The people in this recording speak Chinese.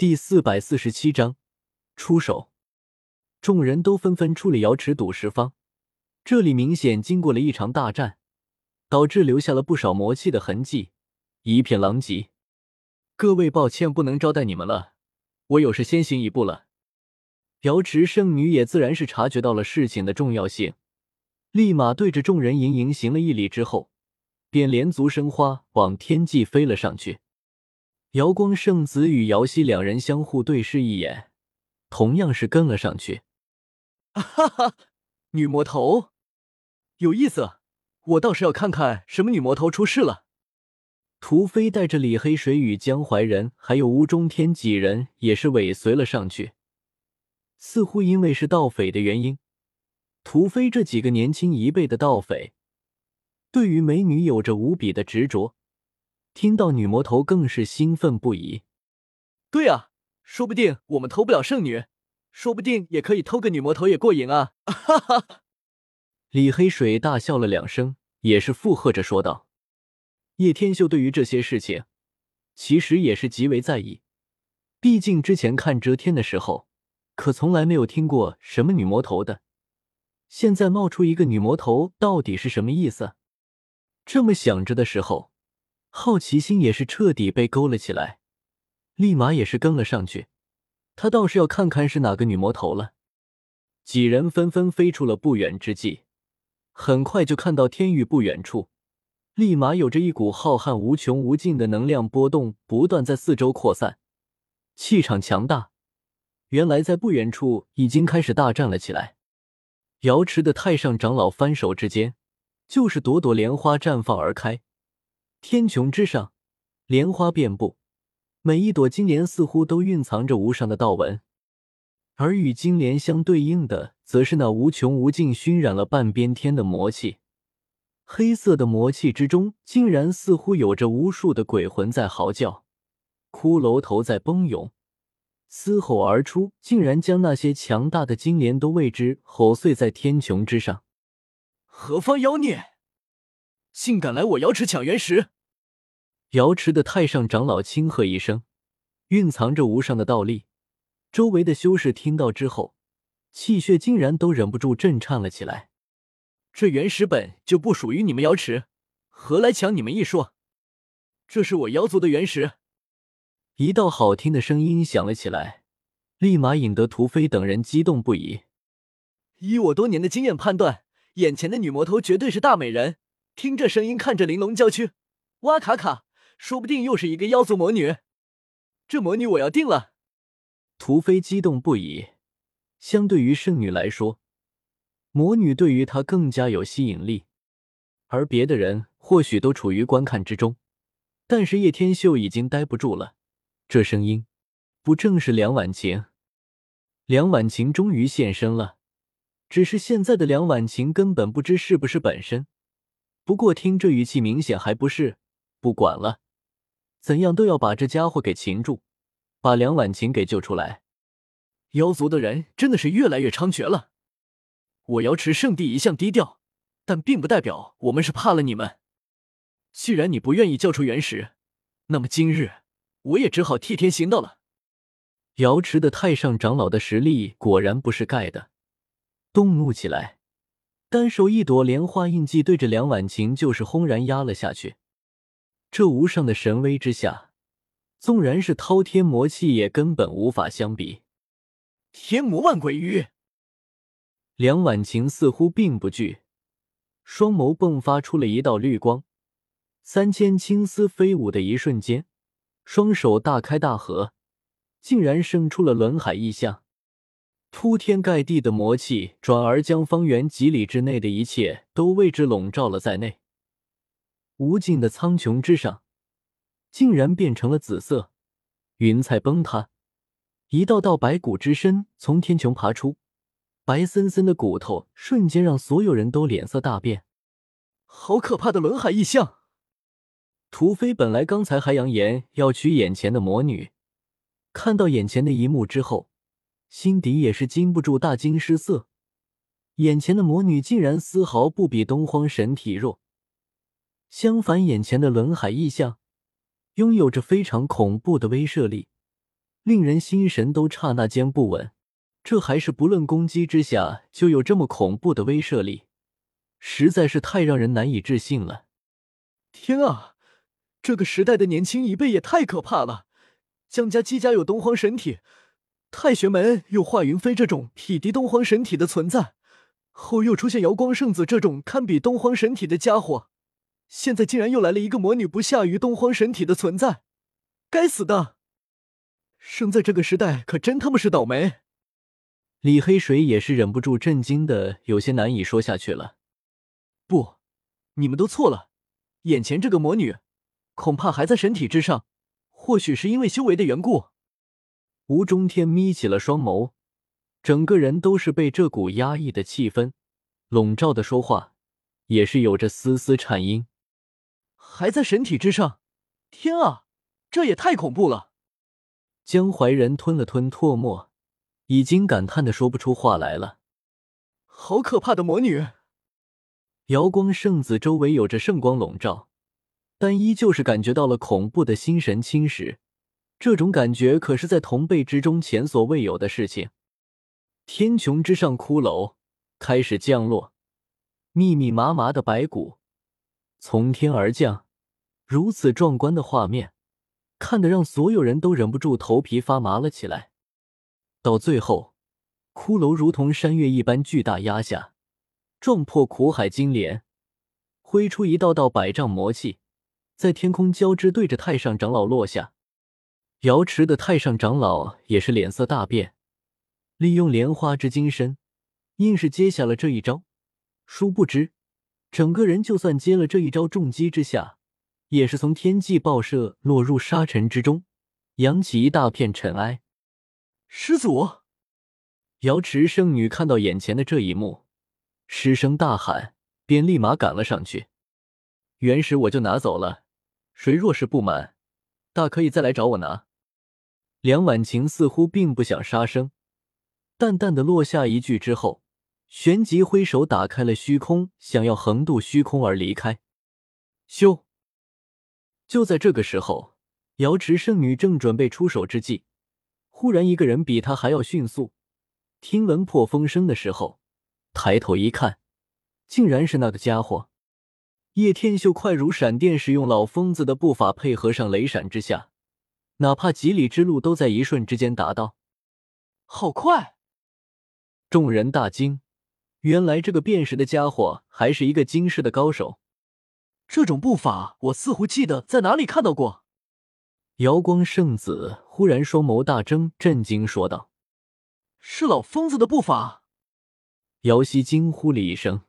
第四百四十七章出手。众人都纷纷出了瑶池赌石坊，这里明显经过了一场大战，导致留下了不少魔气的痕迹，一片狼藉。各位，抱歉，不能招待你们了，我有事先行一步了。瑶池圣女也自然是察觉到了事情的重要性，立马对着众人盈盈行了一礼之后，便连足生花往天际飞了上去。瑶光圣子与姚希两人相互对视一眼，同样是跟了上去。哈哈，女魔头，有意思，我倒是要看看什么女魔头出事了。屠飞带着李黑水与江怀仁还有吴中天几人也是尾随了上去。似乎因为是盗匪的原因，屠飞这几个年轻一辈的盗匪，对于美女有着无比的执着。听到女魔头更是兴奋不已。对啊，说不定我们偷不了圣女，说不定也可以偷个女魔头也过瘾啊！哈哈。李黑水大笑了两声，也是附和着说道：“叶天秀对于这些事情，其实也是极为在意。毕竟之前看遮天的时候，可从来没有听过什么女魔头的。现在冒出一个女魔头，到底是什么意思？”这么想着的时候。好奇心也是彻底被勾了起来，立马也是跟了上去。他倒是要看看是哪个女魔头了。几人纷纷飞出了不远之际，很快就看到天域不远处，立马有着一股浩瀚无穷无尽的能量波动不断在四周扩散，气场强大。原来在不远处已经开始大战了起来。瑶池的太上长老翻手之间，就是朵朵莲花绽放而开。天穹之上，莲花遍布，每一朵金莲似乎都蕴藏着无上的道纹，而与金莲相对应的，则是那无穷无尽、熏染了半边天的魔气。黑色的魔气之中，竟然似乎有着无数的鬼魂在嚎叫，骷髅头在崩涌，嘶吼而出，竟然将那些强大的金莲都为之吼碎在天穹之上。何方妖孽！竟敢来我瑶池抢原石！瑶池的太上长老轻喝一声，蕴藏着无上的道力。周围的修士听到之后，气血竟然都忍不住震颤了起来。这原石本就不属于你们瑶池，何来抢你们一说？这是我瑶族的原石！一道好听的声音响了起来，立马引得屠飞等人激动不已。以我多年的经验判断，眼前的女魔头绝对是大美人。听这声音，看着玲珑娇躯，哇卡卡，说不定又是一个妖族魔女。这魔女我要定了！屠飞激动不已。相对于圣女来说，魔女对于他更加有吸引力。而别的人或许都处于观看之中，但是叶天秀已经待不住了。这声音，不正是梁婉晴？梁婉晴终于现身了，只是现在的梁婉晴根本不知是不是本身。不过听这语气，明显还不是。不管了，怎样都要把这家伙给擒住，把梁婉晴给救出来。妖族的人真的是越来越猖獗了。我瑶池圣地一向低调，但并不代表我们是怕了你们。既然你不愿意交出原石，那么今日我也只好替天行道了。瑶池的太上长老的实力果然不是盖的，动怒起来。单手一朵莲花印记对着梁婉晴就是轰然压了下去，这无上的神威之下，纵然是滔天魔气也根本无法相比。天魔万鬼鱼，梁婉晴似乎并不惧，双眸迸发出了一道绿光，三千青丝飞舞的一瞬间，双手大开大合，竟然生出了轮海异象。铺天盖地的魔气，转而将方圆几里之内的一切都为之笼罩了在内。无尽的苍穹之上，竟然变成了紫色。云彩崩塌，一道道白骨之身从天穹爬出，白森森的骨头瞬间让所有人都脸色大变。好可怕的轮海异象！屠飞本来刚才还扬言要娶眼前的魔女，看到眼前的一幕之后。心底也是禁不住大惊失色，眼前的魔女竟然丝毫不比东荒神体弱，相反，眼前的轮海异象拥有着非常恐怖的威慑力，令人心神都刹那间不稳。这还是不论攻击之下就有这么恐怖的威慑力，实在是太让人难以置信了。天啊，这个时代的年轻一辈也太可怕了！江家姬家有东荒神体，太玄门有华云飞这种匹敌东皇神体的存在，后又出现瑶光圣子这种堪比东皇神体的家伙，现在竟然又来了一个魔女不下于东皇神体的存在！该死的，生在这个时代可真他妈是倒霉！李黑水也是忍不住震惊的，有些难以说下去了。不，你们都错了，眼前这个魔女，恐怕还在神体之上，或许是因为修为的缘故。吴中天眯起了双眸，整个人都是被这股压抑的气氛笼罩的，说话也是有着丝丝颤音。还在神体之上？天啊，这也太恐怖了！江怀仁吞了吞唾沫。已经感叹的说不出话来了，好可怕的魔女！瑶光圣子周围有着圣光笼罩，但依旧是感觉到了恐怖的心神侵蚀。这种感觉可是在同辈之中前所未有的事情。天穹之上，骷髅开始降落，密密麻麻的白骨从天而降，如此壮观的画面，看得让所有人都忍不住头皮发麻了起来。到最后，骷髅如同山岳一般巨大压下，撞破苦海金莲，挥出一道道百丈魔气，在天空交织，对着太上长老落下。瑶池的太上长老也是脸色大变，利用莲花之金身，硬是接下了这一招。殊不知，整个人就算接了这一招重击之下，也是从天际爆射，落入沙尘之中，扬起一大片尘埃。师祖，瑶池圣女看到眼前的这一幕，失声大喊，便立马赶了上去。原石我就拿走了，谁若是不满，大可以再来找我拿。梁婉晴似乎并不想杀生，淡淡的落下一句之后，旋即挥手打开了虚空，想要横渡虚空而离开。咻！就在这个时候，瑶池圣女正准备出手之际。忽然，一个人比他还要迅速。听闻破风声的时候，抬头一看，竟然是那个家伙。叶天秀快如闪电，使用老疯子的步伐配合上雷闪之下，哪怕几里之路都在一瞬之间达到。好快！众人大惊，原来这个辨识的家伙还是一个惊世的高手。这种步伐，我似乎记得在哪里看到过。瑶光圣子忽然双眸大睁，震惊说道：“是老疯子的步伐！”瑶溪惊呼了一声。